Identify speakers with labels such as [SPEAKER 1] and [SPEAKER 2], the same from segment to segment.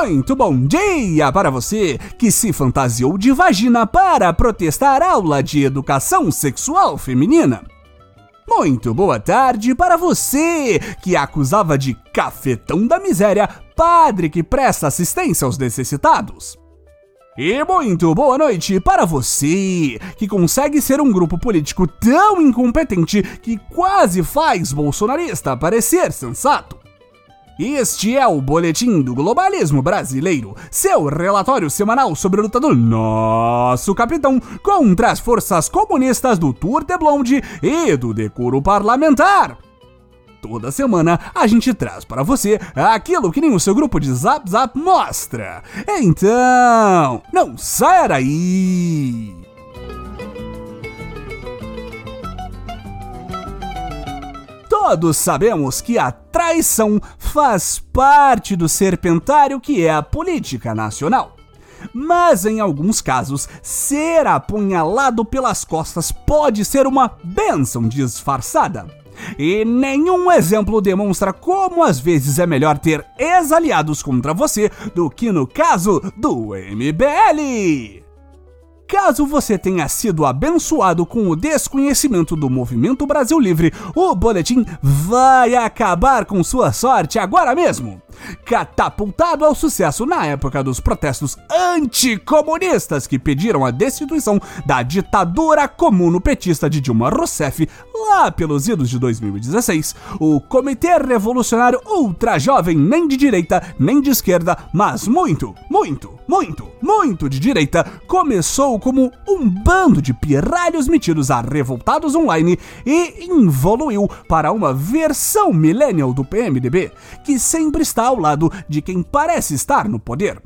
[SPEAKER 1] Muito bom dia para você que se fantasiou de vagina para protestar aula de educação sexual feminina. Muito boa tarde para você que acusava de cafetão da miséria padre que presta assistência aos necessitados. E muito boa noite para você que consegue ser um grupo político tão incompetente que quase faz bolsonarista parecer sensato. Este é o Boletim do Globalismo Brasileiro, seu relatório semanal sobre a luta do nosso capitão contra as forças comunistas do Tour de Blonde e do decoro parlamentar. Toda semana a gente traz para você aquilo que nem o seu grupo de Zap Zap mostra. Então, não saia daí! Todos sabemos que a traição faz parte do serpentário que é a política nacional. Mas em alguns casos, ser apunhalado pelas costas pode ser uma benção disfarçada. E nenhum exemplo demonstra como às vezes é melhor ter ex-aliados contra você do que no caso do MBL. Caso você tenha sido abençoado com o desconhecimento do Movimento Brasil Livre, o boletim vai acabar com sua sorte agora mesmo. Catapultado ao sucesso na época dos protestos anticomunistas que pediram a destituição da ditadura comuno-petista de Dilma Rousseff lá pelos idos de 2016, o Comitê Revolucionário Ultra Jovem, nem de direita nem de esquerda, mas muito, muito, muito, muito de direita, começou como um bando de pirralhos metidos a revoltados online e evoluiu para uma versão millennial do PMDB, que sempre está ao lado de quem parece estar no poder.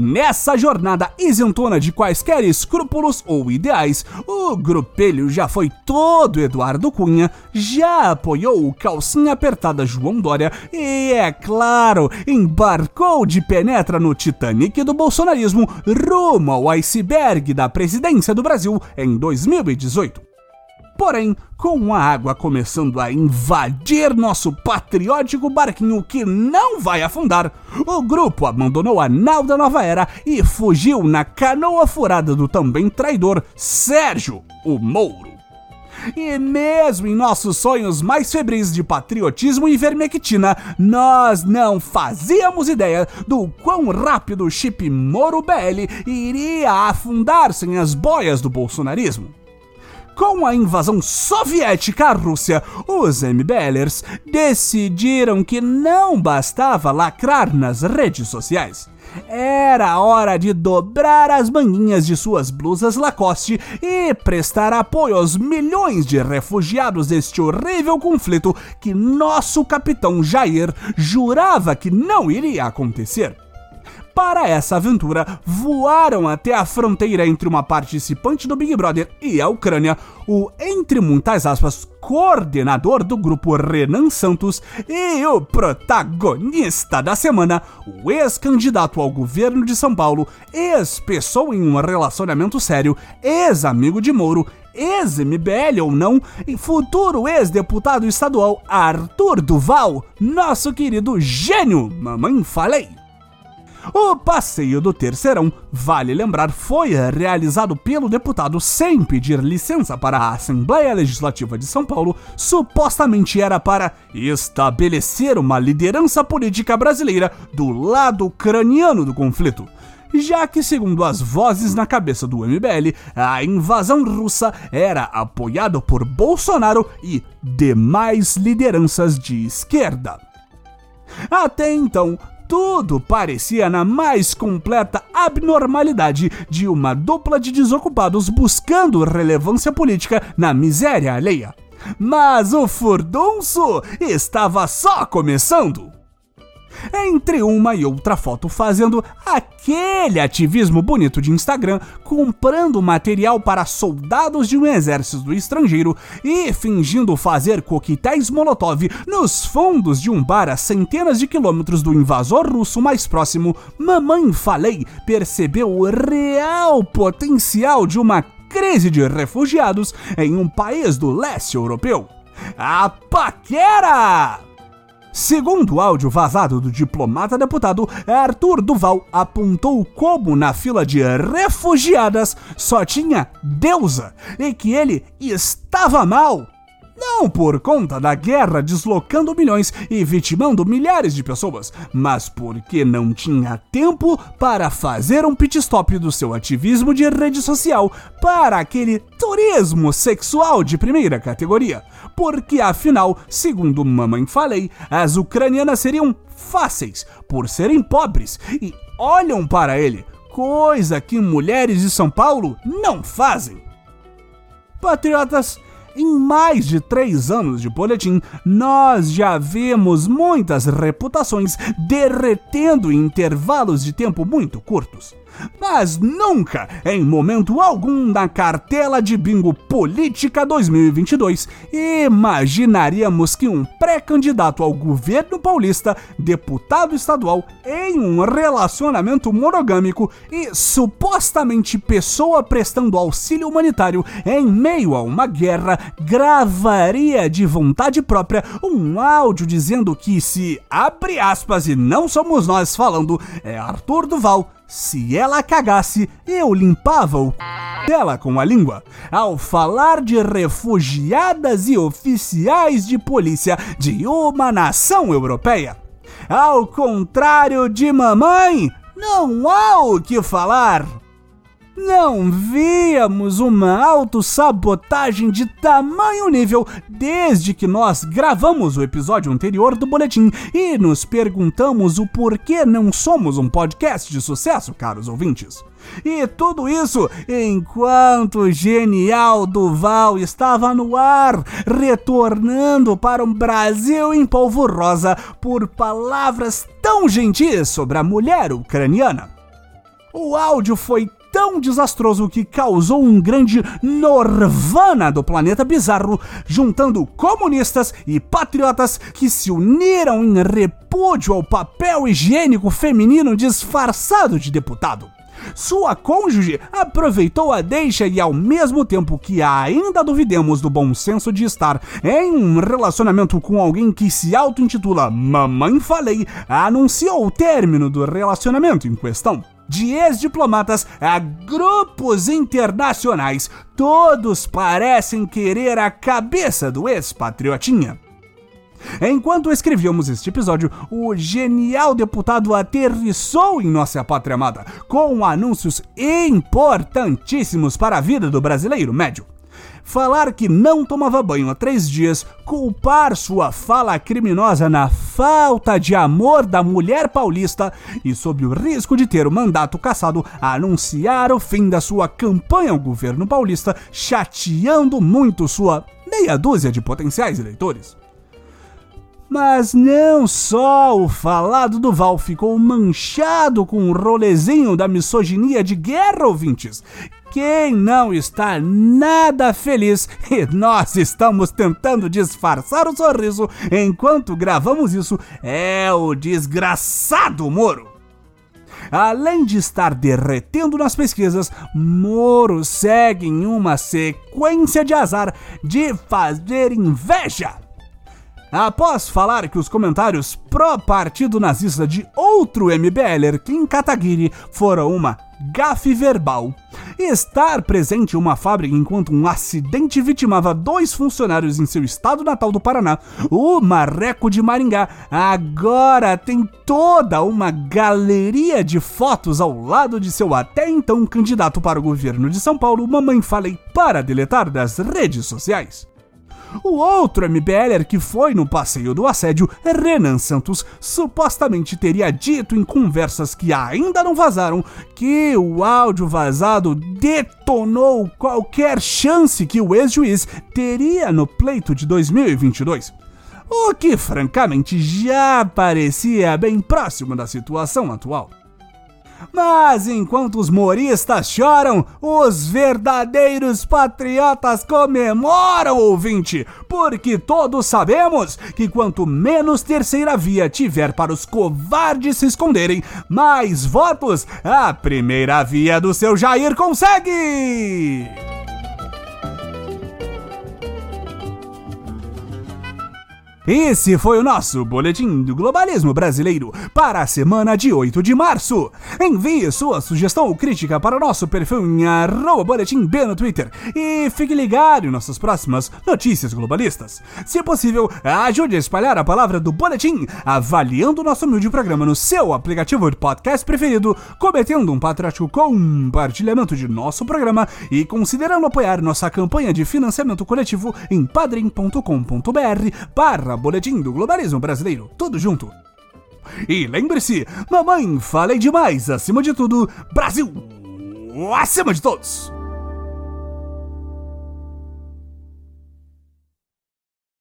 [SPEAKER 1] Nessa jornada isentona de quaisquer escrúpulos ou ideais, o grupelho já foi todo Eduardo Cunha, já apoiou o calcinha apertada João Dória e, é claro, embarcou de penetra no Titanic do bolsonarismo rumo ao iceberg da presidência do Brasil em 2018. Porém, com a água começando a invadir nosso patriótico barquinho que não vai afundar, o grupo abandonou a nau da nova era e fugiu na canoa furada do também traidor Sérgio, o Mouro. E mesmo em nossos sonhos mais febris de patriotismo e vermectina, nós não fazíamos ideia do quão rápido o chip Moro BL iria afundar sem as boias do bolsonarismo. Com a invasão soviética à Rússia, os MBLers decidiram que não bastava lacrar nas redes sociais. Era hora de dobrar as manguinhas de suas blusas Lacoste e prestar apoio aos milhões de refugiados deste horrível conflito que nosso capitão Jair jurava que não iria acontecer. Para essa aventura, voaram até a fronteira entre uma participante do Big Brother e a Ucrânia, o, entre muitas aspas, coordenador do grupo Renan Santos e o protagonista da semana, o ex-candidato ao governo de São Paulo, ex-pessoa em um relacionamento sério, ex-amigo de Moro, ex-MBL ou não, e futuro ex-deputado estadual Arthur Duval, nosso querido gênio, mamãe falei. O passeio do Terceirão, vale lembrar, foi realizado pelo deputado sem pedir licença para a Assembleia Legislativa de São Paulo, supostamente era para estabelecer uma liderança política brasileira do lado ucraniano do conflito já que, segundo as vozes na cabeça do MBL, a invasão russa era apoiada por Bolsonaro e demais lideranças de esquerda. Até então, tudo parecia na mais completa abnormalidade de uma dupla de desocupados buscando relevância política na miséria alheia. Mas o furdunço estava só começando entre uma e outra foto fazendo aquele ativismo bonito de Instagram, comprando material para soldados de um exército do estrangeiro e fingindo fazer coquetéis Molotov nos fundos de um bar a centenas de quilômetros do invasor russo mais próximo, Mamãe Falei percebeu o real potencial de uma crise de refugiados em um país do leste europeu. A paquera! Segundo áudio vazado do diplomata deputado, Arthur Duval apontou como na fila de refugiadas só tinha deusa e que ele estava mal. Não por conta da guerra deslocando milhões e vitimando milhares de pessoas, mas porque não tinha tempo para fazer um pit stop do seu ativismo de rede social para aquele turismo sexual de primeira categoria. Porque afinal, segundo Mamãe Falei, as ucranianas seriam fáceis por serem pobres e olham para ele, coisa que mulheres de São Paulo não fazem. Patriotas, em mais de três anos de boletim, nós já vimos muitas reputações derretendo em intervalos de tempo muito curtos mas nunca, em momento algum, na cartela de bingo Política 2022, imaginaríamos que um pré-candidato ao governo paulista, deputado estadual, em um relacionamento monogâmico e supostamente pessoa prestando auxílio humanitário em meio a uma guerra, gravaria de vontade própria um áudio dizendo que se abre aspas e não somos nós falando, é Arthur Duval se ela cagasse, eu limpava o dela com a língua. Ao falar de refugiadas e oficiais de polícia de uma nação europeia. Ao contrário de mamãe, não há o que falar. Não víamos uma autossabotagem de tamanho nível desde que nós gravamos o episódio anterior do boletim e nos perguntamos o porquê não somos um podcast de sucesso, caros ouvintes. E tudo isso enquanto o genial Duval estava no ar, retornando para um Brasil em polvorosa por palavras tão gentis sobre a mulher ucraniana. O áudio foi tão desastroso que causou um grande Norvana do planeta bizarro, juntando comunistas e patriotas que se uniram em repúdio ao papel higiênico feminino disfarçado de deputado. Sua cônjuge aproveitou a deixa e, ao mesmo tempo que ainda duvidemos do bom senso de estar em um relacionamento com alguém que se auto-intitula Mamãe Falei, anunciou o término do relacionamento em questão de ex-diplomatas a grupos internacionais, todos parecem querer a cabeça do ex-patriotinha. Enquanto escrevíamos este episódio, o genial deputado aterrissou em nossa pátria amada, com anúncios importantíssimos para a vida do brasileiro médio falar que não tomava banho há três dias, culpar sua fala criminosa na falta de amor da mulher paulista e, sob o risco de ter o mandato cassado, anunciar o fim da sua campanha ao governo paulista, chateando muito sua meia dúzia de potenciais eleitores. Mas não só o falado do Val ficou manchado com um rolezinho da misoginia de guerra, ouvintes. Quem não está nada feliz e nós estamos tentando disfarçar o sorriso enquanto gravamos isso é o desgraçado Moro. Além de estar derretendo nas pesquisas, Moro segue em uma sequência de azar de fazer inveja Após falar que os comentários pró-partido nazista de outro MBLer, Kim Kataguiri, foram uma gafe verbal. Estar presente em uma fábrica enquanto um acidente vitimava dois funcionários em seu estado natal do Paraná, o Marreco de Maringá agora tem toda uma galeria de fotos ao lado de seu até então candidato para o governo de São Paulo, Mamãe Falei, para deletar das redes sociais. O outro MBLer que foi no passeio do assédio, Renan Santos, supostamente teria dito em conversas que ainda não vazaram que o áudio vazado detonou qualquer chance que o ex-juiz teria no pleito de 2022. O que, francamente, já parecia bem próximo da situação atual. Mas enquanto os moristas choram, os verdadeiros patriotas comemoram, ouvinte, porque todos sabemos que quanto menos terceira via tiver para os covardes se esconderem, mais votos a primeira via do seu Jair consegue! Esse foi o nosso Boletim do Globalismo Brasileiro para a semana de 8 de março. Envie sua sugestão ou crítica para o nosso perfil em boletimb no Twitter e fique ligado em nossas próximas notícias globalistas. Se possível, ajude a espalhar a palavra do Boletim avaliando nosso humilde programa no seu aplicativo de podcast preferido, cometendo um patriótico compartilhamento de nosso programa e considerando apoiar nossa campanha de financiamento coletivo em padrim.com.br Boletim do Globalismo Brasileiro. Tudo junto. E lembre-se, mamãe, falei demais, acima de tudo, Brasil! Acima de todos!